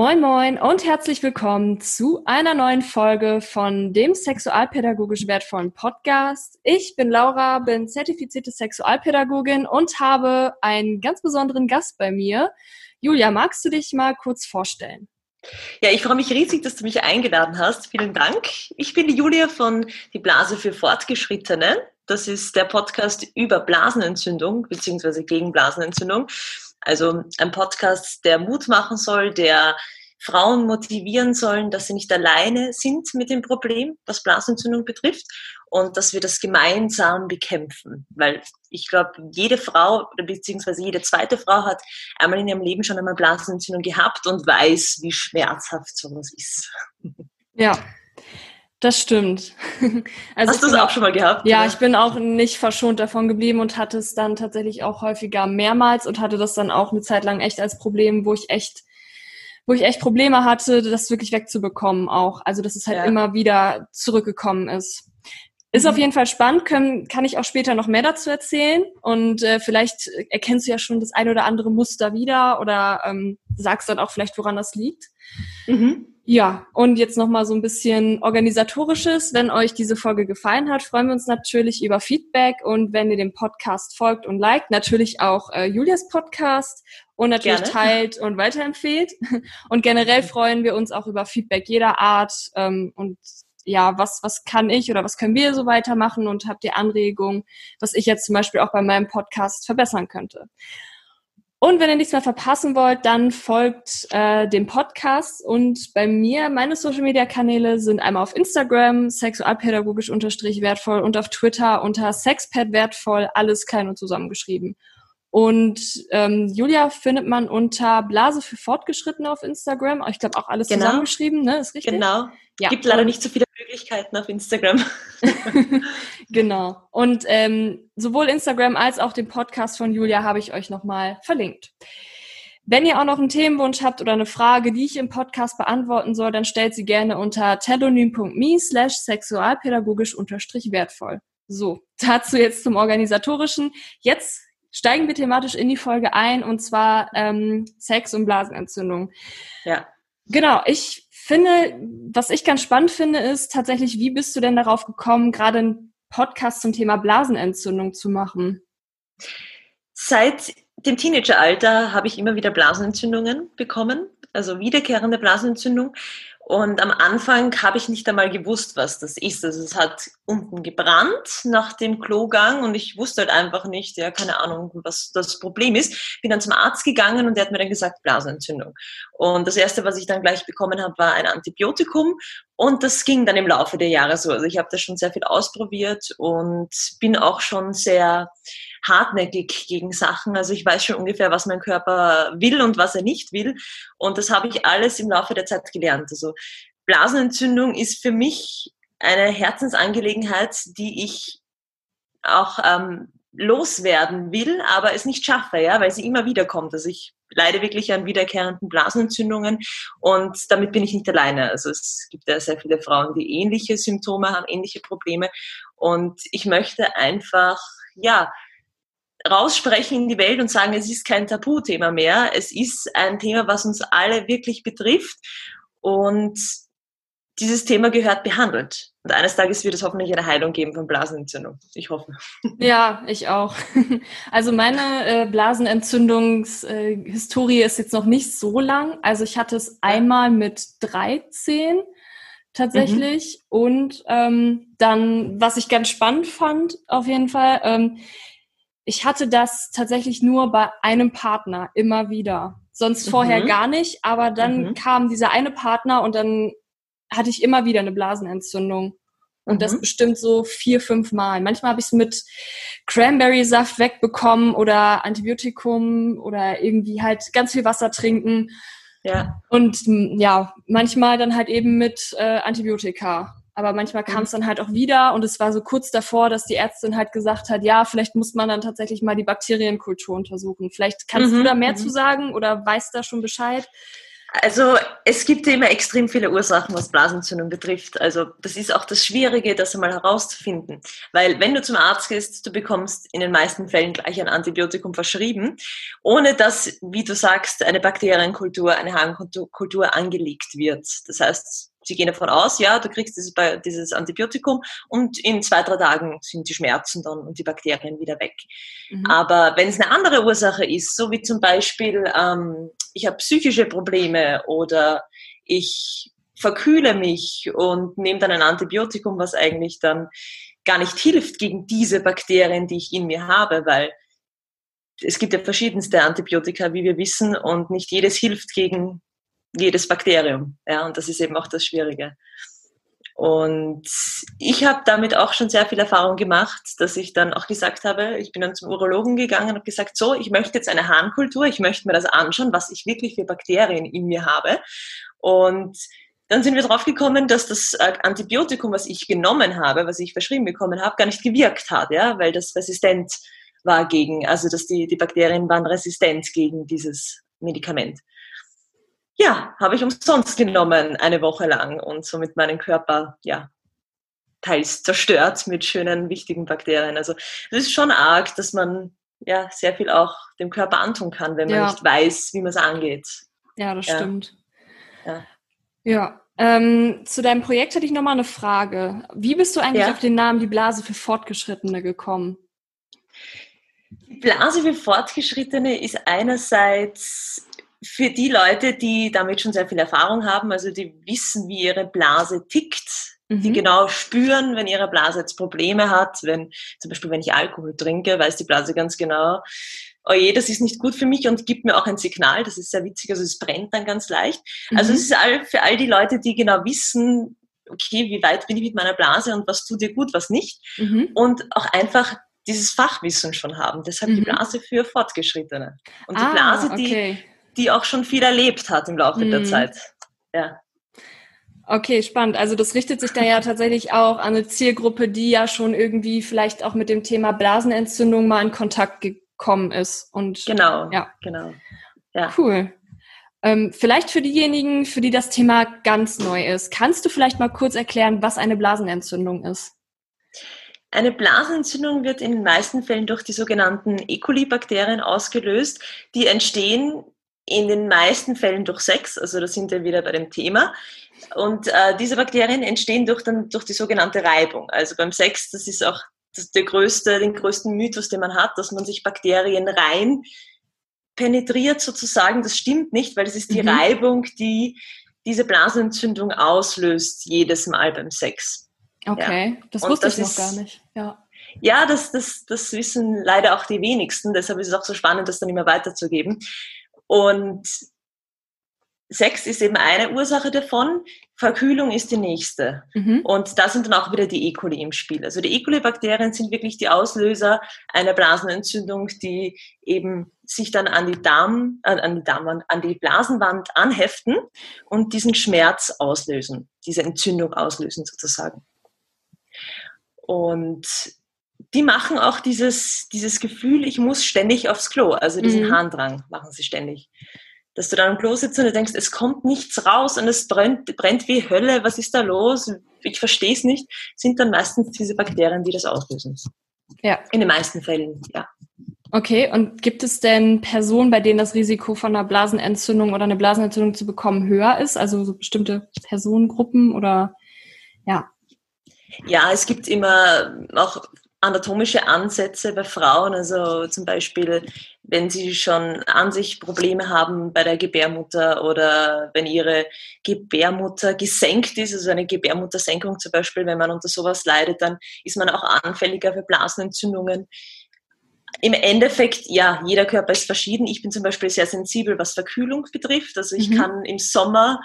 Moin Moin und herzlich willkommen zu einer neuen Folge von dem sexualpädagogisch wertvollen Podcast. Ich bin Laura, bin zertifizierte Sexualpädagogin und habe einen ganz besonderen Gast bei mir. Julia, magst du dich mal kurz vorstellen? Ja, ich freue mich riesig, dass du mich eingeladen hast. Vielen Dank. Ich bin die Julia von Die Blase für Fortgeschrittene. Das ist der Podcast über Blasenentzündung bzw. gegen Blasenentzündung. Also ein Podcast, der Mut machen soll, der Frauen motivieren sollen, dass sie nicht alleine sind mit dem Problem, was Blasenentzündung betrifft und dass wir das gemeinsam bekämpfen. Weil ich glaube, jede Frau oder beziehungsweise jede zweite Frau hat einmal in ihrem Leben schon einmal Blasenentzündung gehabt und weiß, wie schmerzhaft sowas ist. Ja, das stimmt. Also Hast du es auch schon mal gehabt? Ja, oder? ich bin auch nicht verschont davon geblieben und hatte es dann tatsächlich auch häufiger mehrmals und hatte das dann auch eine Zeit lang echt als Problem, wo ich echt, wo ich echt Probleme hatte, das wirklich wegzubekommen auch. Also, dass es halt ja. immer wieder zurückgekommen ist. Ist mhm. auf jeden Fall spannend, können, kann ich auch später noch mehr dazu erzählen. Und äh, vielleicht erkennst du ja schon das ein oder andere Muster wieder oder ähm, sagst dann auch vielleicht, woran das liegt. Mhm. Ja, und jetzt nochmal so ein bisschen organisatorisches. Wenn euch diese Folge gefallen hat, freuen wir uns natürlich über Feedback und wenn ihr dem Podcast folgt und liked, natürlich auch äh, Julias Podcast und natürlich Gerne. teilt und weiterempfehlt. Und generell freuen wir uns auch über Feedback jeder Art ähm, und ja, was, was kann ich oder was können wir so weitermachen und habt ihr Anregungen, was ich jetzt zum Beispiel auch bei meinem Podcast verbessern könnte. Und wenn ihr nichts mehr verpassen wollt, dann folgt äh, dem Podcast. Und bei mir, meine Social Media Kanäle sind einmal auf Instagram, sexualpädagogisch unterstrich wertvoll und auf Twitter unter sexpad wertvoll, alles klein und zusammengeschrieben. Und ähm, Julia findet man unter Blase für Fortgeschrittene auf Instagram. Ich glaube auch alles genau. zusammengeschrieben, ne? Ist richtig? Genau. Ja. Gibt leider nicht so viele Möglichkeiten auf Instagram. genau. Und ähm, sowohl Instagram als auch den Podcast von Julia habe ich euch nochmal verlinkt. Wenn ihr auch noch einen Themenwunsch habt oder eine Frage, die ich im Podcast beantworten soll, dann stellt sie gerne unter telonym.me slash sexualpädagogisch unterstrich wertvoll. So, dazu jetzt zum Organisatorischen. Jetzt steigen wir thematisch in die Folge ein und zwar ähm, Sex und Blasenentzündung. Ja. Genau, ich finde, was ich ganz spannend finde, ist tatsächlich, wie bist du denn darauf gekommen, gerade einen Podcast zum Thema Blasenentzündung zu machen? Seit dem Teenageralter habe ich immer wieder Blasenentzündungen bekommen, also wiederkehrende Blasenentzündung. Und am Anfang habe ich nicht einmal gewusst, was das ist. Also es hat unten gebrannt nach dem Klogang und ich wusste halt einfach nicht, ja, keine Ahnung, was das Problem ist. Bin dann zum Arzt gegangen und der hat mir dann gesagt, Blasenentzündung. Und das erste, was ich dann gleich bekommen habe, war ein Antibiotikum und das ging dann im Laufe der Jahre so. Also ich habe da schon sehr viel ausprobiert und bin auch schon sehr hartnäckig gegen Sachen. Also ich weiß schon ungefähr, was mein Körper will und was er nicht will. Und das habe ich alles im Laufe der Zeit gelernt. Also Blasenentzündung ist für mich eine Herzensangelegenheit, die ich auch ähm, loswerden will, aber es nicht schaffe, ja, weil sie immer wieder kommt. Also ich leide wirklich an wiederkehrenden Blasenentzündungen und damit bin ich nicht alleine. Also es gibt ja sehr viele Frauen, die ähnliche Symptome haben, ähnliche Probleme und ich möchte einfach, ja, raussprechen in die Welt und sagen, es ist kein Tabuthema mehr. Es ist ein Thema, was uns alle wirklich betrifft. Und dieses Thema gehört behandelt. Und eines Tages wird es hoffentlich eine Heilung geben von Blasenentzündung. Ich hoffe. Ja, ich auch. Also meine äh, Blasenentzündungshistorie äh, ist jetzt noch nicht so lang. Also ich hatte es einmal mit 13 tatsächlich. Mhm. Und ähm, dann, was ich ganz spannend fand, auf jeden Fall, ähm, ich hatte das tatsächlich nur bei einem Partner immer wieder. Sonst mhm. vorher gar nicht, aber dann mhm. kam dieser eine Partner und dann hatte ich immer wieder eine Blasenentzündung. Und mhm. das bestimmt so vier, fünf Mal. Manchmal habe ich es mit Cranberry-Saft wegbekommen oder Antibiotikum oder irgendwie halt ganz viel Wasser trinken. Ja. Und ja, manchmal dann halt eben mit äh, Antibiotika. Aber manchmal kam es dann halt auch wieder und es war so kurz davor, dass die Ärztin halt gesagt hat, ja, vielleicht muss man dann tatsächlich mal die Bakterienkultur untersuchen. Vielleicht kannst mhm. du da mehr mhm. zu sagen oder weißt da schon Bescheid? Also es gibt ja immer extrem viele Ursachen, was Blasenentzündung betrifft. Also das ist auch das Schwierige, das einmal herauszufinden. Weil wenn du zum Arzt gehst, du bekommst in den meisten Fällen gleich ein Antibiotikum verschrieben, ohne dass, wie du sagst, eine Bakterienkultur, eine Harnkultur angelegt wird. Das heißt, sie gehen davon aus, ja, du kriegst dieses, dieses Antibiotikum und in zwei, drei Tagen sind die Schmerzen dann und die Bakterien wieder weg. Mhm. Aber wenn es eine andere Ursache ist, so wie zum Beispiel, ähm, ich habe psychische Probleme oder ich verkühle mich und nehme dann ein Antibiotikum, was eigentlich dann gar nicht hilft gegen diese Bakterien, die ich in mir habe, weil es gibt ja verschiedenste Antibiotika, wie wir wissen, und nicht jedes hilft gegen jedes Bakterium. Ja, und das ist eben auch das Schwierige. Und ich habe damit auch schon sehr viel Erfahrung gemacht, dass ich dann auch gesagt habe, ich bin dann zum Urologen gegangen und habe gesagt, so, ich möchte jetzt eine Harnkultur, ich möchte mir das anschauen, was ich wirklich für Bakterien in mir habe. Und dann sind wir drauf gekommen, dass das äh, Antibiotikum, was ich genommen habe, was ich verschrieben bekommen habe, gar nicht gewirkt hat, ja, weil das resistent war gegen, also dass die, die Bakterien waren resistent gegen dieses Medikament ja, habe ich umsonst genommen, eine Woche lang und somit meinen Körper, ja, teils zerstört mit schönen, wichtigen Bakterien. Also es ist schon arg, dass man ja sehr viel auch dem Körper antun kann, wenn man ja. nicht weiß, wie man es angeht. Ja, das ja. stimmt. Ja. ja. Ähm, zu deinem Projekt hätte ich nochmal eine Frage. Wie bist du eigentlich auf den Namen Die Blase für Fortgeschrittene gekommen? Die Blase für Fortgeschrittene ist einerseits für die Leute, die damit schon sehr viel Erfahrung haben, also die wissen, wie ihre Blase tickt, mhm. die genau spüren, wenn ihre Blase jetzt Probleme hat, wenn zum Beispiel, wenn ich Alkohol trinke, weiß die Blase ganz genau, oh je, das ist nicht gut für mich und gibt mir auch ein Signal, das ist sehr witzig, also es brennt dann ganz leicht. Also mhm. Also es ist all, für all die Leute, die genau wissen, okay, wie weit bin ich mit meiner Blase und was tut dir gut, was nicht. Mhm. Und auch einfach dieses Fachwissen schon haben. Deshalb mhm. die Blase für Fortgeschrittene. Und die ah, Blase, die, okay die auch schon viel erlebt hat im Laufe mhm. der Zeit. Ja. Okay, spannend. Also das richtet sich da ja tatsächlich auch an eine Zielgruppe, die ja schon irgendwie vielleicht auch mit dem Thema Blasenentzündung mal in Kontakt gekommen ist. Und genau, ja, genau. Ja. Cool. Ähm, vielleicht für diejenigen, für die das Thema ganz neu ist, kannst du vielleicht mal kurz erklären, was eine Blasenentzündung ist? Eine Blasenentzündung wird in den meisten Fällen durch die sogenannten E. coli-Bakterien ausgelöst. Die entstehen in den meisten Fällen durch Sex, also da sind wir wieder bei dem Thema. Und äh, diese Bakterien entstehen durch, dann, durch die sogenannte Reibung. Also beim Sex, das ist auch das, der größte, den größten Mythos, den man hat, dass man sich Bakterien rein penetriert sozusagen. Das stimmt nicht, weil es ist die mhm. Reibung, die diese Blasenentzündung auslöst jedes Mal beim Sex. Okay, ja. das wusste das ich noch ist, gar nicht. Ja. Ja, das, das, das wissen leider auch die wenigsten. Deshalb ist es auch so spannend, das dann immer weiterzugeben. Und Sex ist eben eine Ursache davon, Verkühlung ist die nächste. Mhm. Und da sind dann auch wieder die E. coli im Spiel. Also die E. coli-Bakterien sind wirklich die Auslöser einer Blasenentzündung, die eben sich dann an die, Darm, äh, an die Darmwand, an die Blasenwand anheften und diesen Schmerz auslösen, diese Entzündung auslösen sozusagen. Und die machen auch dieses, dieses Gefühl, ich muss ständig aufs Klo, also diesen mhm. Harndrang machen sie ständig. Dass du dann am Klo sitzt und du denkst, es kommt nichts raus und es brennt, brennt wie Hölle, was ist da los? Ich verstehe es nicht, sind dann meistens diese Bakterien, die das auslösen. Ja. In den meisten Fällen, ja. Okay, und gibt es denn Personen, bei denen das Risiko von einer Blasenentzündung oder eine Blasenentzündung zu bekommen höher ist? Also so bestimmte Personengruppen oder ja? Ja, es gibt immer auch anatomische Ansätze bei Frauen, also zum Beispiel, wenn sie schon an sich Probleme haben bei der Gebärmutter oder wenn ihre Gebärmutter gesenkt ist, also eine Gebärmuttersenkung zum Beispiel, wenn man unter sowas leidet, dann ist man auch anfälliger für Blasenentzündungen. Im Endeffekt, ja, jeder Körper ist verschieden. Ich bin zum Beispiel sehr sensibel, was Verkühlung betrifft. Also ich mhm. kann im Sommer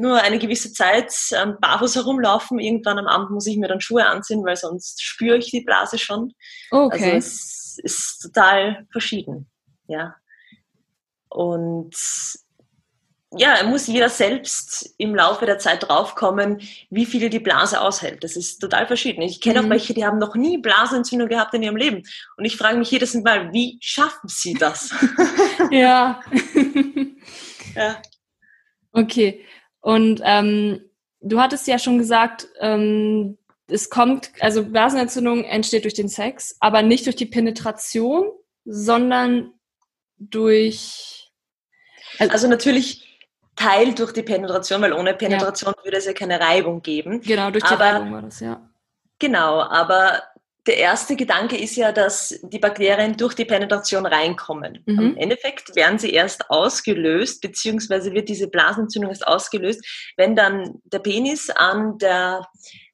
nur eine gewisse Zeit ähm, barfuß herumlaufen. Irgendwann am Abend muss ich mir dann Schuhe anziehen, weil sonst spüre ich die Blase schon. Okay. Also es ist total verschieden. Ja. Und ja, muss jeder selbst im Laufe der Zeit draufkommen, wie viel die Blase aushält. Das ist total verschieden. Ich kenne mhm. auch welche, die haben noch nie Blasenentzündung gehabt in ihrem Leben. Und ich frage mich jedes Mal, wie schaffen sie das? ja. ja. Okay. Und ähm, du hattest ja schon gesagt, ähm, es kommt, also Blasenentzündung entsteht durch den Sex, aber nicht durch die Penetration, sondern durch. Also, also natürlich Teil durch die Penetration, weil ohne Penetration ja. würde es ja keine Reibung geben. Genau, durch die aber, Reibung war das, ja. Genau, aber der erste Gedanke ist ja, dass die Bakterien durch die Penetration reinkommen. Mhm. Im Endeffekt werden sie erst ausgelöst, beziehungsweise wird diese Blasenentzündung erst ausgelöst, wenn dann der Penis an der,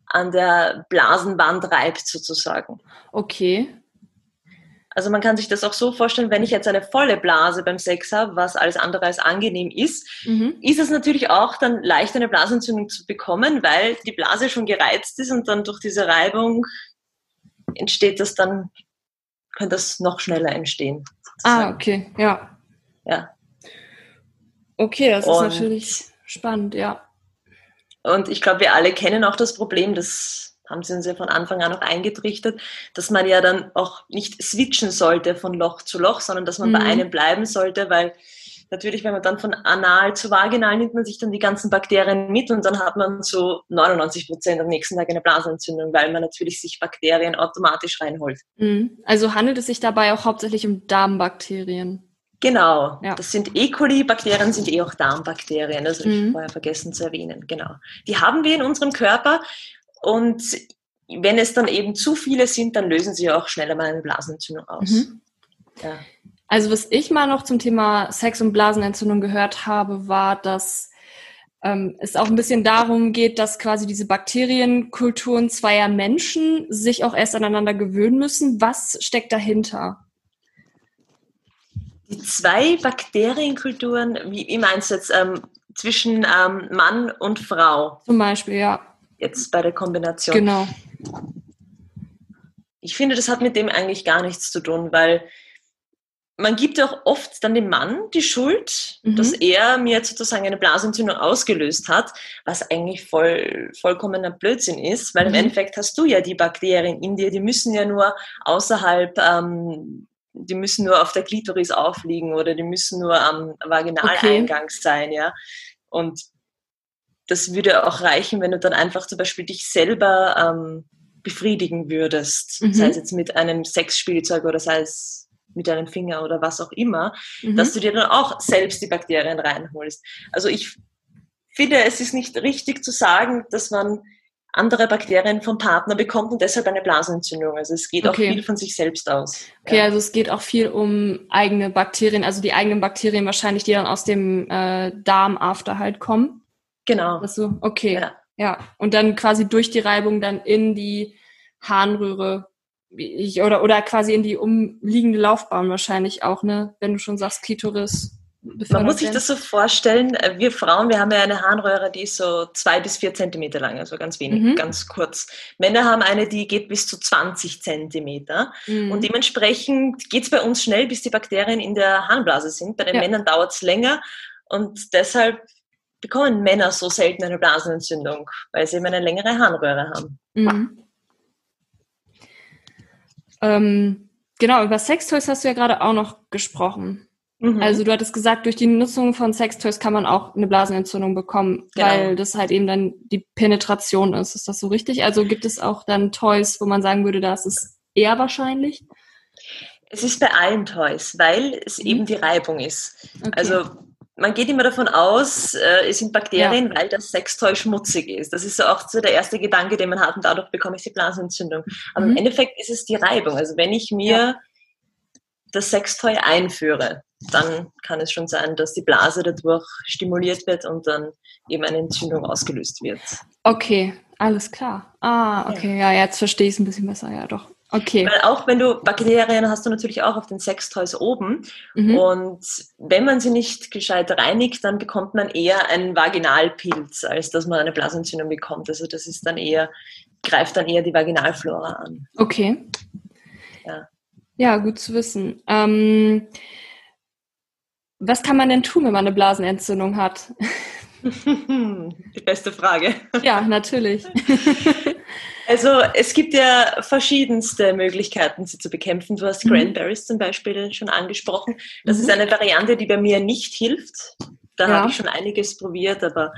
an der Blasenwand reibt, sozusagen. Okay. Also man kann sich das auch so vorstellen, wenn ich jetzt eine volle Blase beim Sex habe, was alles andere als angenehm ist, mhm. ist es natürlich auch dann leicht eine Blasenentzündung zu bekommen, weil die Blase schon gereizt ist und dann durch diese Reibung entsteht das dann, könnte das noch schneller entstehen. Sozusagen. Ah, okay, ja. Ja. Okay, das und, ist natürlich spannend, ja. Und ich glaube, wir alle kennen auch das Problem, das haben sie uns ja von Anfang an auch eingetrichtert, dass man ja dann auch nicht switchen sollte von Loch zu Loch, sondern dass man mhm. bei einem bleiben sollte, weil natürlich, wenn man dann von anal zu vaginal nimmt man sich dann die ganzen Bakterien mit und dann hat man zu 99 Prozent am nächsten Tag eine Blasenentzündung, weil man natürlich sich Bakterien automatisch reinholt. Mhm. Also handelt es sich dabei auch hauptsächlich um Darmbakterien? Genau, ja. das sind E. coli-Bakterien, sind eh auch Darmbakterien, das habe mhm. ich vorher vergessen zu erwähnen, genau. Die haben wir in unserem Körper und wenn es dann eben zu viele sind, dann lösen sie auch schneller mal eine Blasenentzündung aus. Mhm. Ja. Also was ich mal noch zum Thema Sex und Blasenentzündung gehört habe, war, dass ähm, es auch ein bisschen darum geht, dass quasi diese Bakterienkulturen zweier Menschen sich auch erst aneinander gewöhnen müssen. Was steckt dahinter? Die zwei Bakterienkulturen, wie, wie meinst du jetzt, ähm, zwischen ähm, Mann und Frau? Zum Beispiel, ja. Jetzt bei der Kombination. Genau. Ich finde, das hat mit dem eigentlich gar nichts zu tun, weil man gibt auch oft dann dem Mann die Schuld, mhm. dass er mir sozusagen eine Blasentzündung ausgelöst hat, was eigentlich voll, vollkommener Blödsinn ist, weil mhm. im Endeffekt hast du ja die Bakterien in dir, die müssen ja nur außerhalb, ähm, die müssen nur auf der Klitoris aufliegen oder die müssen nur am Vaginaleingang okay. sein, ja. Und das würde auch reichen, wenn du dann einfach zum Beispiel dich selber ähm, befriedigen würdest, mhm. sei es jetzt mit einem Sexspielzeug oder sei es mit deinem Finger oder was auch immer, mhm. dass du dir dann auch selbst die Bakterien reinholst. Also ich finde, es ist nicht richtig zu sagen, dass man andere Bakterien vom Partner bekommt und deshalb eine Blasenentzündung. Also es geht okay. auch viel von sich selbst aus. Okay, ja. also es geht auch viel um eigene Bakterien, also die eigenen Bakterien wahrscheinlich, die dann aus dem äh, Darm-After halt kommen. Genau. Also, okay. Ja. ja. Und dann quasi durch die Reibung dann in die Harnröhre ich, oder, oder quasi in die umliegende Laufbahn wahrscheinlich auch, ne? Wenn du schon sagst, Klitoris. Man muss sich das so vorstellen, äh, wir Frauen, wir haben ja eine Harnröhre, die ist so zwei bis vier Zentimeter lang, also ganz wenig, mhm. ganz kurz. Männer haben eine, die geht bis zu 20 Zentimeter. Mhm. Und dementsprechend geht es bei uns schnell, bis die Bakterien in der Harnblase sind. Bei den ja. Männern dauert es länger und deshalb bekommen Männer so selten eine Blasenentzündung, weil sie eben eine längere Harnröhre haben. Mhm. Ähm, genau, über Sextoys hast du ja gerade auch noch gesprochen. Mhm. Also du hattest gesagt, durch die Nutzung von Sextoys kann man auch eine Blasenentzündung bekommen, genau. weil das halt eben dann die Penetration ist. Ist das so richtig? Also gibt es auch dann Toys, wo man sagen würde, das ist eher wahrscheinlich? Es ist bei allen Toys, weil es mhm. eben die Reibung ist. Okay. Also man geht immer davon aus, äh, es sind Bakterien, ja. weil das Sextoy schmutzig ist. Das ist so auch so der erste Gedanke, den man hat und dadurch bekomme ich die Blasenentzündung. Aber mhm. im Endeffekt ist es die Reibung. Also wenn ich mir ja. das Sextoy einführe, dann kann es schon sein, dass die Blase dadurch stimuliert wird und dann eben eine Entzündung ausgelöst wird. Okay, alles klar. Ah, okay, ja, ja jetzt verstehe ich es ein bisschen besser, ja doch. Okay. Weil auch wenn du Bakterien hast du natürlich auch auf den Sextoys oben. Mhm. Und wenn man sie nicht gescheit reinigt, dann bekommt man eher einen Vaginalpilz, als dass man eine Blasenentzündung bekommt. Also das ist dann eher, greift dann eher die Vaginalflora an. Okay. Ja. Ja, gut zu wissen. Ähm, was kann man denn tun, wenn man eine Blasenentzündung hat? Die beste Frage. Ja, natürlich. Also es gibt ja verschiedenste Möglichkeiten, sie zu bekämpfen. Du hast mhm. Cranberries zum Beispiel schon angesprochen. Das mhm. ist eine Variante, die bei mir nicht hilft. Da ja. habe ich schon einiges probiert, aber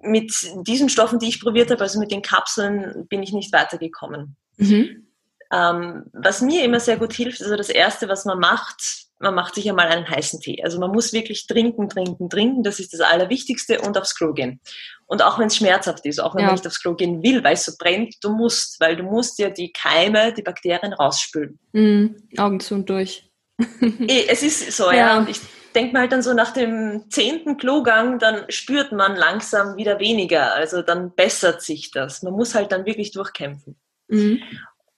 mit diesen Stoffen, die ich probiert habe, also mit den Kapseln, bin ich nicht weitergekommen. Mhm. Ähm, was mir immer sehr gut hilft, also das Erste, was man macht, man macht sich einmal einen heißen Tee. Also man muss wirklich trinken, trinken, trinken. Das ist das Allerwichtigste und aufs Klo gehen. Und auch wenn es schmerzhaft ist, auch wenn ja. man nicht aufs Klo gehen will, weil es so brennt, du musst, weil du musst ja die Keime, die Bakterien rausspülen. Mhm. Augen zu und durch. Eh, es ist so, ja. ja. Und ich denke mal halt dann so nach dem zehnten Klogang, dann spürt man langsam wieder weniger. Also dann bessert sich das. Man muss halt dann wirklich durchkämpfen. Mhm.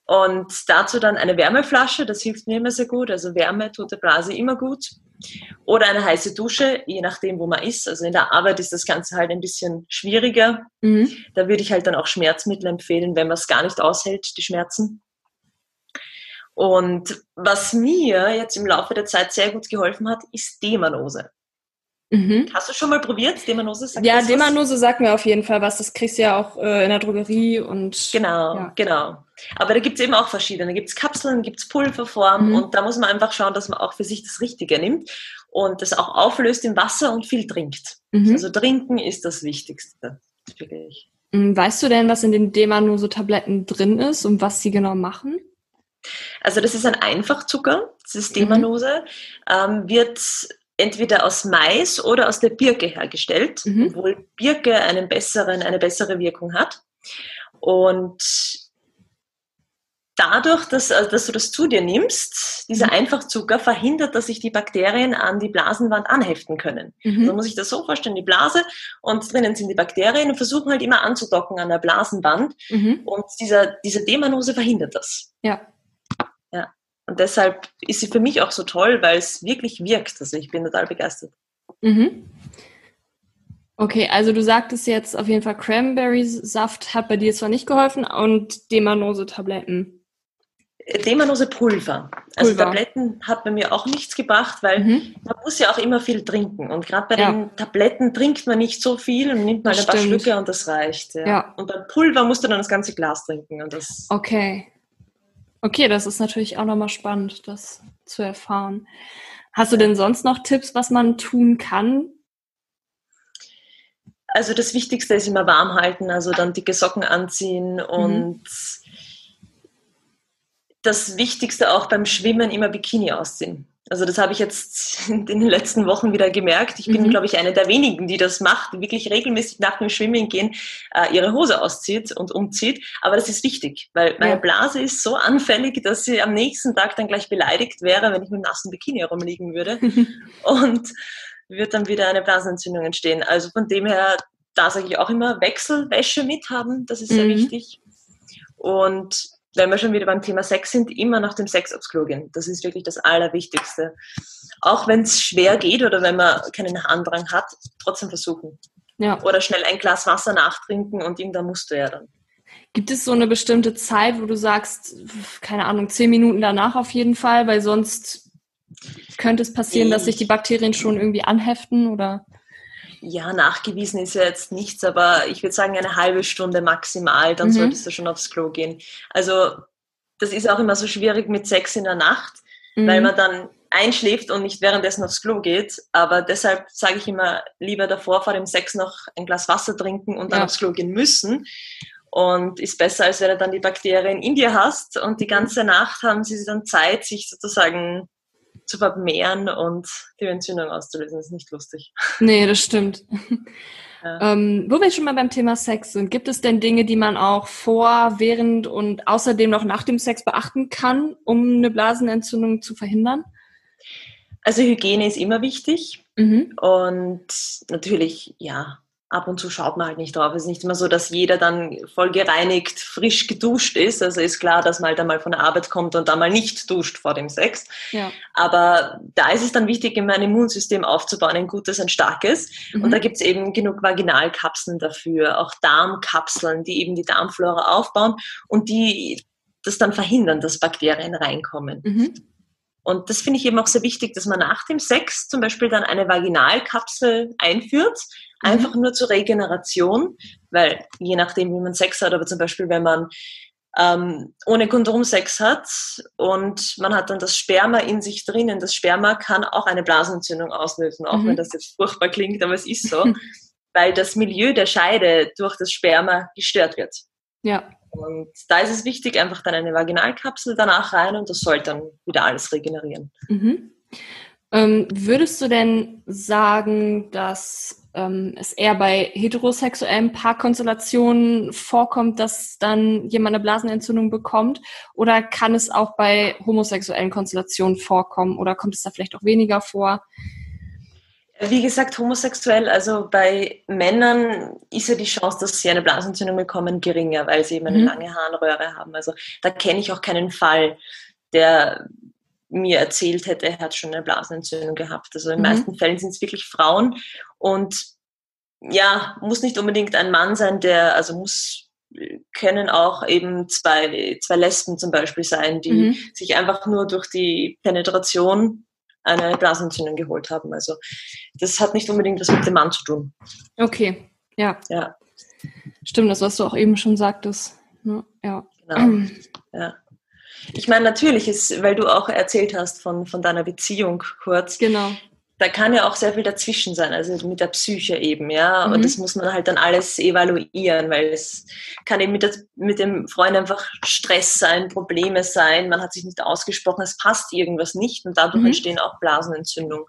Und dazu dann eine Wärmeflasche, das hilft mir immer sehr gut. Also Wärme tut der Blase immer gut. Oder eine heiße Dusche, je nachdem, wo man ist. Also in der Arbeit ist das Ganze halt ein bisschen schwieriger. Mhm. Da würde ich halt dann auch Schmerzmittel empfehlen, wenn man es gar nicht aushält, die Schmerzen. Und was mir jetzt im Laufe der Zeit sehr gut geholfen hat, ist Demanose. Mhm. Hast du schon mal probiert, Demanose? Sagt ja, Demanose sagt mir auf jeden Fall was. Das kriegst du ja auch äh, in der Drogerie und. Genau, ja. genau. Aber da gibt es eben auch verschiedene. Da gibt es Kapseln, gibt es Pulverform mhm. und da muss man einfach schauen, dass man auch für sich das Richtige nimmt und das auch auflöst im Wasser und viel trinkt. Mhm. Also trinken ist das Wichtigste. Wirklich. Mhm, weißt du denn, was in den Demanose-Tabletten drin ist und was sie genau machen? Also das ist ein Einfachzucker, das ist Demanose, mhm. ähm, wird entweder aus Mais oder aus der Birke hergestellt, mhm. obwohl Birke einen besseren, eine bessere Wirkung hat. Und dadurch, dass, also dass du das zu dir nimmst, dieser mhm. Einfachzucker verhindert, dass sich die Bakterien an die Blasenwand anheften können. Mhm. Also muss ich das so vorstellen, die Blase und drinnen sind die Bakterien und versuchen halt immer anzudocken an der Blasenwand mhm. und dieser, diese Demanose verhindert das. Ja. Und deshalb ist sie für mich auch so toll, weil es wirklich wirkt. Also ich bin total begeistert. Mhm. Okay, also du sagtest jetzt auf jeden Fall Cranberry-Saft hat bei dir zwar nicht geholfen und Demanose-Tabletten. Demanose-Pulver. Also Tabletten hat bei mir auch nichts gebracht, weil mhm. man muss ja auch immer viel trinken. Und gerade bei ja. den Tabletten trinkt man nicht so viel und nimmt mal das ein paar stimmt. Schlücke und das reicht. Ja. ja. Und beim Pulver musst du dann das ganze Glas trinken. Und das okay. Okay, das ist natürlich auch nochmal spannend, das zu erfahren. Hast du denn sonst noch Tipps, was man tun kann? Also das Wichtigste ist immer warm halten, also dann dicke Socken anziehen und mhm. das Wichtigste auch beim Schwimmen immer Bikini ausziehen. Also das habe ich jetzt in den letzten Wochen wieder gemerkt. Ich bin, mhm. glaube ich, eine der wenigen, die das macht, die wirklich regelmäßig nach dem Schwimmen gehen, äh, ihre Hose auszieht und umzieht. Aber das ist wichtig, weil meine Blase ist so anfällig, dass sie am nächsten Tag dann gleich beleidigt wäre, wenn ich mit einem nassen Bikini herumliegen würde. und wird dann wieder eine Blasenentzündung entstehen. Also von dem her, da sage ich auch immer, Wechselwäsche mithaben, das ist sehr mhm. wichtig. Und wenn wir schon wieder beim Thema Sex sind, immer nach dem Sex aufs Klo gehen. Das ist wirklich das Allerwichtigste. Auch wenn es schwer geht oder wenn man keinen Harndrang hat, trotzdem versuchen. Ja. Oder schnell ein Glas Wasser nachtrinken und irgendwann musst du ja dann. Gibt es so eine bestimmte Zeit, wo du sagst, keine Ahnung, zehn Minuten danach auf jeden Fall, weil sonst könnte es passieren, dass sich die Bakterien schon irgendwie anheften oder? Ja, nachgewiesen ist ja jetzt nichts, aber ich würde sagen eine halbe Stunde maximal, dann mhm. solltest du schon aufs Klo gehen. Also das ist auch immer so schwierig mit Sex in der Nacht, mhm. weil man dann einschläft und nicht währenddessen aufs Klo geht. Aber deshalb sage ich immer, lieber davor vor dem Sex noch ein Glas Wasser trinken und dann ja. aufs Klo gehen müssen. Und ist besser, als wenn du dann die Bakterien in dir hast und die ganze Nacht haben sie dann Zeit, sich sozusagen zu vermehren und die Entzündung auszulösen. Das ist nicht lustig. Nee, das stimmt. Ja. Ähm, wo wir schon mal beim Thema Sex sind, gibt es denn Dinge, die man auch vor, während und außerdem noch nach dem Sex beachten kann, um eine Blasenentzündung zu verhindern? Also Hygiene ist immer wichtig mhm. und natürlich, ja, ab und zu schaut man halt nicht drauf. Es ist nicht immer so, dass jeder dann voll gereinigt, frisch geduscht ist. Also ist klar, dass man halt einmal von der Arbeit kommt und dann mal nicht duscht vor dem Sex. Ja. Aber da ist es dann wichtig, immer ein Immunsystem aufzubauen, ein gutes, ein starkes. Mhm. Und da gibt es eben genug Vaginalkapseln dafür, auch Darmkapseln, die eben die Darmflora aufbauen und die das dann verhindern, dass Bakterien reinkommen. Mhm. Und das finde ich eben auch sehr wichtig, dass man nach dem Sex zum Beispiel dann eine Vaginalkapsel einführt, mhm. einfach nur zur Regeneration, weil je nachdem, wie man Sex hat, aber zum Beispiel, wenn man ähm, ohne Kondom Sex hat und man hat dann das Sperma in sich drinnen. Das Sperma kann auch eine Blasenentzündung auslösen, auch mhm. wenn das jetzt furchtbar klingt, aber es ist so, weil das Milieu der Scheide durch das Sperma gestört wird. Ja. Und da ist es wichtig, einfach dann eine Vaginalkapsel danach rein und das soll dann wieder alles regenerieren. Mhm. Ähm, würdest du denn sagen, dass ähm, es eher bei heterosexuellen Paarkonstellationen vorkommt, dass dann jemand eine Blasenentzündung bekommt? Oder kann es auch bei homosexuellen Konstellationen vorkommen? Oder kommt es da vielleicht auch weniger vor? Wie gesagt, homosexuell, also bei Männern ist ja die Chance, dass sie eine Blasenentzündung bekommen, geringer, weil sie eben eine mhm. lange Harnröhre haben. Also da kenne ich auch keinen Fall, der mir erzählt hätte, er hat schon eine Blasenentzündung gehabt. Also in den mhm. meisten Fällen sind es wirklich Frauen und ja, muss nicht unbedingt ein Mann sein, der, also muss, können auch eben zwei, zwei Lesben zum Beispiel sein, die mhm. sich einfach nur durch die Penetration eine Blasenentzündung geholt haben. Also das hat nicht unbedingt was mit dem Mann zu tun. Okay, ja. Ja. Stimmt, das, was du auch eben schon sagtest. Ja. Genau. Ja. Ich meine, natürlich ist, weil du auch erzählt hast von, von deiner Beziehung kurz. Genau. Da kann ja auch sehr viel dazwischen sein, also mit der Psyche eben, ja. Mhm. Und das muss man halt dann alles evaluieren, weil es kann eben mit, der, mit dem Freund einfach Stress sein, Probleme sein, man hat sich nicht ausgesprochen, es passt irgendwas nicht und dadurch mhm. entstehen auch Blasenentzündungen.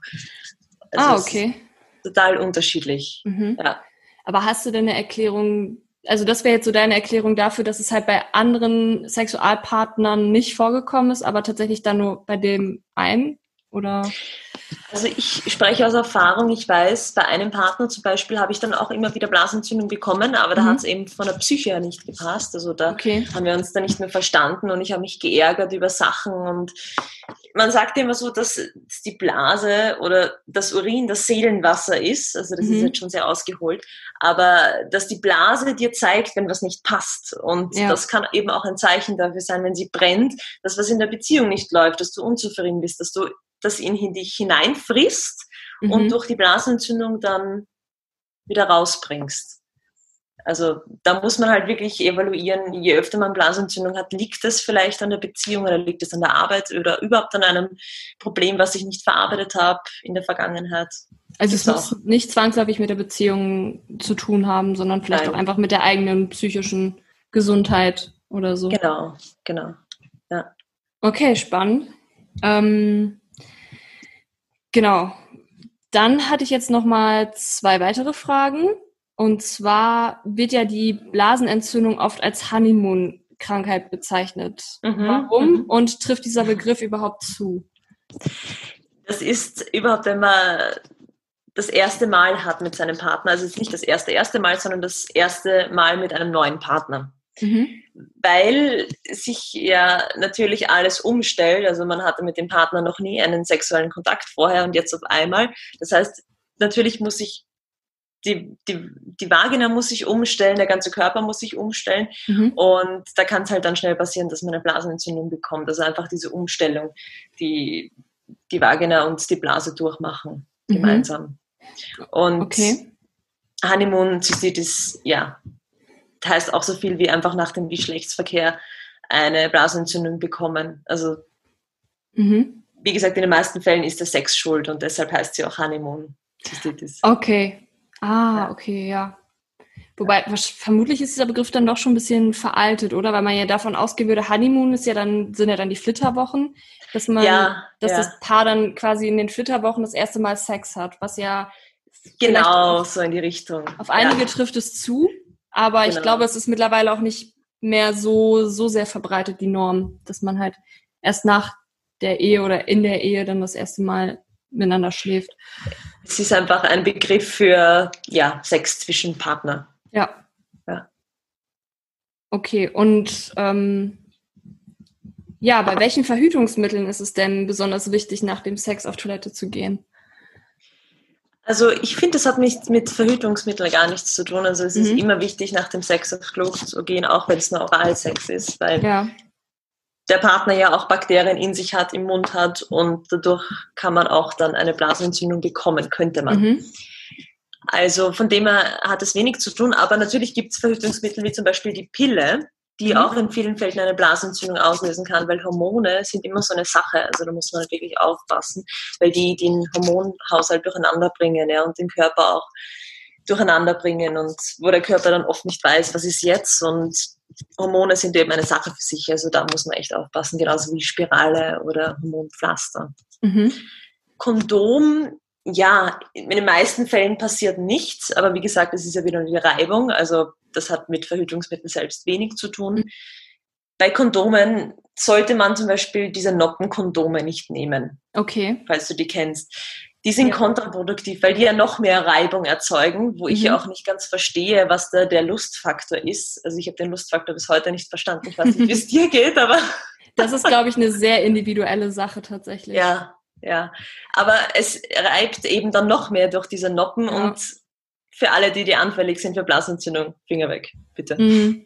Also ah, okay. Total unterschiedlich. Mhm. Ja. Aber hast du denn eine Erklärung, also das wäre jetzt so deine Erklärung dafür, dass es halt bei anderen Sexualpartnern nicht vorgekommen ist, aber tatsächlich dann nur bei dem einen? Oder? Also ich spreche aus Erfahrung, ich weiß, bei einem Partner zum Beispiel habe ich dann auch immer wieder Blasentzündung bekommen, aber da mhm. hat es eben von der Psyche her nicht gepasst. Also da okay. haben wir uns dann nicht mehr verstanden und ich habe mich geärgert über Sachen und man sagt immer so, dass die Blase oder das Urin das Seelenwasser ist, also das mhm. ist jetzt schon sehr ausgeholt, aber dass die Blase dir zeigt, wenn was nicht passt und ja. das kann eben auch ein Zeichen dafür sein, wenn sie brennt, dass was in der Beziehung nicht läuft, dass du unzufrieden bist, dass du das in dich hineinfrisst mhm. und durch die Blasenentzündung dann wieder rausbringst. Also da muss man halt wirklich evaluieren, je öfter man Blasenentzündung hat, liegt es vielleicht an der Beziehung oder liegt es an der Arbeit oder überhaupt an einem Problem, was ich nicht verarbeitet habe in der Vergangenheit. Also es muss auch. nicht zwangsläufig mit der Beziehung zu tun haben, sondern vielleicht Nein. auch einfach mit der eigenen psychischen Gesundheit oder so. Genau, genau. Ja. Okay, spannend. Ähm, Genau. Dann hatte ich jetzt noch mal zwei weitere Fragen. Und zwar wird ja die Blasenentzündung oft als Honeymoon-Krankheit bezeichnet. Mhm. Warum? Mhm. Und trifft dieser Begriff überhaupt zu? Das ist überhaupt, wenn man das erste Mal hat mit seinem Partner, also nicht das erste erste Mal, sondern das erste Mal mit einem neuen Partner. Mhm. Weil sich ja natürlich alles umstellt. Also man hatte mit dem Partner noch nie einen sexuellen Kontakt vorher und jetzt auf einmal. Das heißt, natürlich muss sich die, die, die Vagina muss sich umstellen, der ganze Körper muss sich umstellen. Mhm. Und da kann es halt dann schnell passieren, dass man eine Blasenentzündung bekommt. Also einfach diese Umstellung, die die Vagina und die Blase durchmachen mhm. gemeinsam. Und okay. Honeymoon Zystitis, ja, heißt auch so viel wie einfach nach dem Geschlechtsverkehr eine Blasenentzündung bekommen. Also mhm. wie gesagt, in den meisten Fällen ist der Sex schuld und deshalb heißt sie auch Honeymoon. Okay. Ah, okay, ja. Wobei, vermutlich ist dieser Begriff dann doch schon ein bisschen veraltet, oder? Weil man ja davon ausgehen würde, Honeymoon ist ja dann, sind ja dann die Flitterwochen, dass man, ja, dass ja. das Paar dann quasi in den Flitterwochen das erste Mal Sex hat, was ja genau so in die Richtung. Auf einige ja. trifft es zu, aber genau. ich glaube, es ist mittlerweile auch nicht mehr so, so sehr verbreitet, die Norm, dass man halt erst nach der Ehe oder in der Ehe dann das erste Mal miteinander schläft. Es ist einfach ein Begriff für ja, Sex zwischen Partner. Ja. ja. Okay, und ähm, ja, bei welchen Verhütungsmitteln ist es denn besonders wichtig, nach dem Sex auf Toilette zu gehen? Also ich finde, das hat nichts mit Verhütungsmitteln gar nichts zu tun. Also es mhm. ist immer wichtig, nach dem Sex aufs Klo zu gehen, auch wenn es nur Oralsex ist, weil ja. der Partner ja auch Bakterien in sich hat, im Mund hat und dadurch kann man auch dann eine Blasenentzündung bekommen, könnte man. Mhm. Also von dem her hat es wenig zu tun, aber natürlich gibt es Verhütungsmittel wie zum Beispiel die Pille, die mhm. auch in vielen Fällen eine Blasentzündung auslösen kann, weil Hormone sind immer so eine Sache. Also da muss man halt wirklich aufpassen, weil die den Hormonhaushalt durcheinander bringen ja, und den Körper auch durcheinander bringen und wo der Körper dann oft nicht weiß, was ist jetzt und Hormone sind eben eine Sache für sich. Also da muss man echt aufpassen, genauso wie Spirale oder Hormonpflaster. Mhm. Kondom ja, in den meisten Fällen passiert nichts, aber wie gesagt, es ist ja wieder die Reibung, also das hat mit Verhütungsmitteln selbst wenig zu tun. Mhm. Bei Kondomen sollte man zum Beispiel diese Noppenkondome nicht nehmen. Okay. Falls du die kennst. Die sind ja. kontraproduktiv, weil die ja noch mehr Reibung erzeugen, wo mhm. ich ja auch nicht ganz verstehe, was da der Lustfaktor ist. Also ich habe den Lustfaktor bis heute nicht verstanden. Ich weiß nicht, wie es dir geht, aber. Das ist, glaube ich, eine sehr individuelle Sache tatsächlich. Ja, ja. Aber es reibt eben dann noch mehr durch diese Noppen ja. und für alle, die, die anfällig sind für Blasentzündung, Finger weg, bitte. Mhm.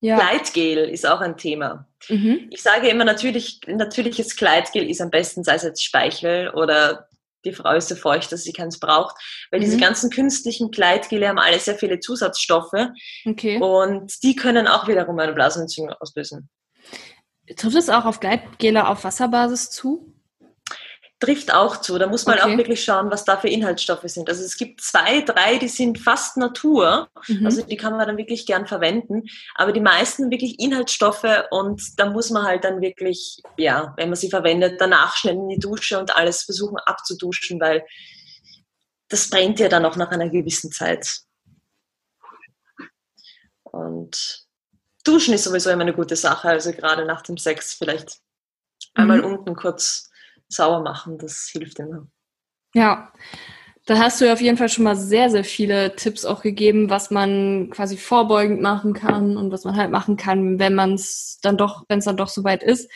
Ja. Gleitgel ist auch ein Thema. Mhm. Ich sage immer, natürlich, natürliches Gleitgel ist am besten, sei es jetzt Speichel oder die Frau ist so feucht, dass sie keins braucht, weil mhm. diese ganzen künstlichen Gleitgele haben alle sehr viele Zusatzstoffe okay. und die können auch wiederum eine Blasenentzündung auslösen. Trifft es auch auf Gleitgele auf Wasserbasis zu? Trifft auch zu. Da muss man okay. auch wirklich schauen, was da für Inhaltsstoffe sind. Also es gibt zwei, drei, die sind fast Natur. Mhm. Also die kann man dann wirklich gern verwenden. Aber die meisten wirklich Inhaltsstoffe und da muss man halt dann wirklich, ja, wenn man sie verwendet, danach schnell in die Dusche und alles versuchen abzuduschen, weil das brennt ja dann auch nach einer gewissen Zeit. Und Duschen ist sowieso immer eine gute Sache. Also gerade nach dem Sex vielleicht einmal mhm. unten kurz sauer machen, das hilft immer. Ja, da hast du ja auf jeden Fall schon mal sehr, sehr viele Tipps auch gegeben, was man quasi vorbeugend machen kann und was man halt machen kann, wenn man es dann doch, wenn es dann doch soweit ist.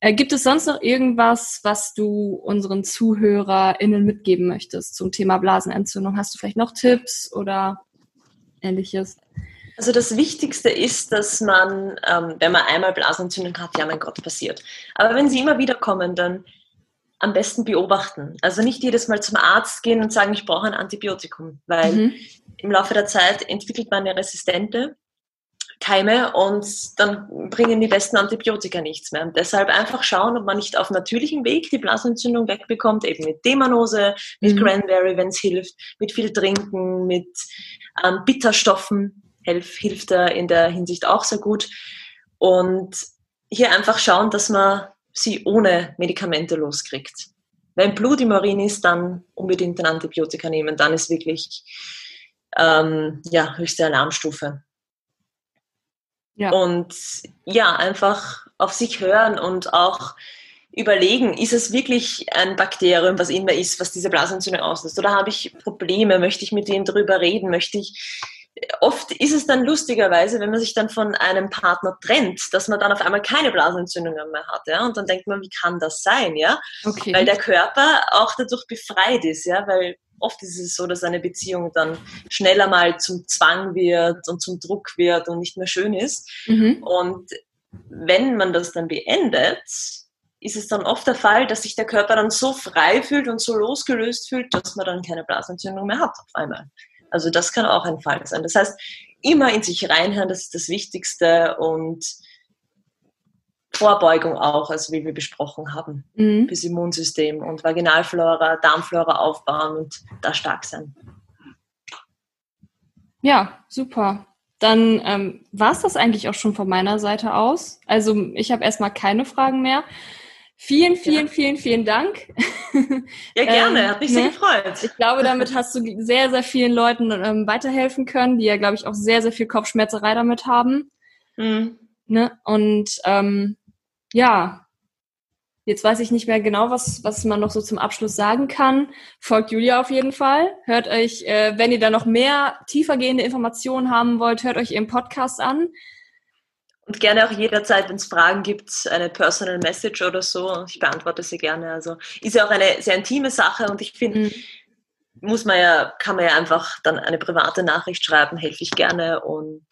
Äh, gibt es sonst noch irgendwas, was du unseren ZuhörerInnen mitgeben möchtest zum Thema Blasenentzündung? Hast du vielleicht noch Tipps oder ähnliches? Also das Wichtigste ist, dass man, ähm, wenn man einmal Blasenentzündung hat, ja mein Gott, passiert. Aber wenn sie immer wieder kommen, dann am besten beobachten. Also nicht jedes Mal zum Arzt gehen und sagen, ich brauche ein Antibiotikum, weil mhm. im Laufe der Zeit entwickelt man eine resistente Keime und dann bringen die besten Antibiotika nichts mehr. Und deshalb einfach schauen, ob man nicht auf natürlichem Weg die Blasenentzündung wegbekommt, eben mit Demanose, mit mhm. Cranberry, wenn es hilft, mit viel Trinken, mit ähm, Bitterstoffen, hilf, hilft da in der Hinsicht auch sehr gut. Und hier einfach schauen, dass man sie ohne Medikamente loskriegt. Wenn Blut im Urin ist, dann unbedingt ein Antibiotika nehmen. Dann ist wirklich ähm, ja, höchste Alarmstufe. Ja. Und ja, einfach auf sich hören und auch überlegen, ist es wirklich ein Bakterium, was in mir ist, was diese Blasenentzündung auslöst? Oder habe ich Probleme? Möchte ich mit denen darüber reden? Möchte ich oft ist es dann lustigerweise, wenn man sich dann von einem Partner trennt, dass man dann auf einmal keine Blasenentzündungen mehr hat, ja, und dann denkt man, wie kann das sein, ja? Okay. Weil der Körper auch dadurch befreit ist, ja, weil oft ist es so, dass eine Beziehung dann schneller mal zum Zwang wird und zum Druck wird und nicht mehr schön ist. Mhm. Und wenn man das dann beendet, ist es dann oft der Fall, dass sich der Körper dann so frei fühlt und so losgelöst fühlt, dass man dann keine Blasenentzündung mehr hat auf einmal. Also das kann auch ein Fall sein. Das heißt, immer in sich reinhören, das ist das Wichtigste und Vorbeugung auch, also wie wir besprochen haben, mhm. fürs Immunsystem und Vaginalflora, Darmflora aufbauen und da stark sein. Ja, super. Dann ähm, war es das eigentlich auch schon von meiner Seite aus. Also ich habe erstmal keine Fragen mehr. Vielen, vielen, ja. vielen, vielen Dank. Ja, gerne. ähm, Hat mich ne? sehr gefreut. Ich glaube, damit hast du sehr, sehr vielen Leuten ähm, weiterhelfen können, die ja, glaube ich, auch sehr, sehr viel Kopfschmerzerei damit haben. Mhm. Ne? Und ähm, ja, jetzt weiß ich nicht mehr genau, was, was man noch so zum Abschluss sagen kann. Folgt Julia auf jeden Fall. Hört euch, äh, wenn ihr da noch mehr tiefergehende Informationen haben wollt, hört euch ihren Podcast an. Und gerne auch jederzeit, wenn es Fragen gibt, eine Personal Message oder so. Ich beantworte sie gerne. Also ist ja auch eine sehr intime Sache und ich finde, mhm. muss man ja, kann man ja einfach dann eine private Nachricht schreiben, helfe ich gerne und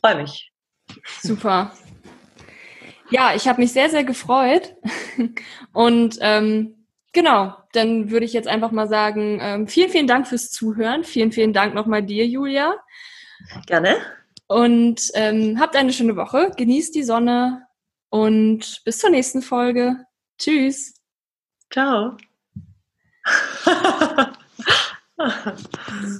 freue mich. Super. Ja, ich habe mich sehr, sehr gefreut. Und ähm, genau, dann würde ich jetzt einfach mal sagen, ähm, vielen, vielen Dank fürs Zuhören. Vielen, vielen Dank nochmal dir, Julia. Gerne. Und ähm, habt eine schöne Woche, genießt die Sonne und bis zur nächsten Folge. Tschüss. Ciao.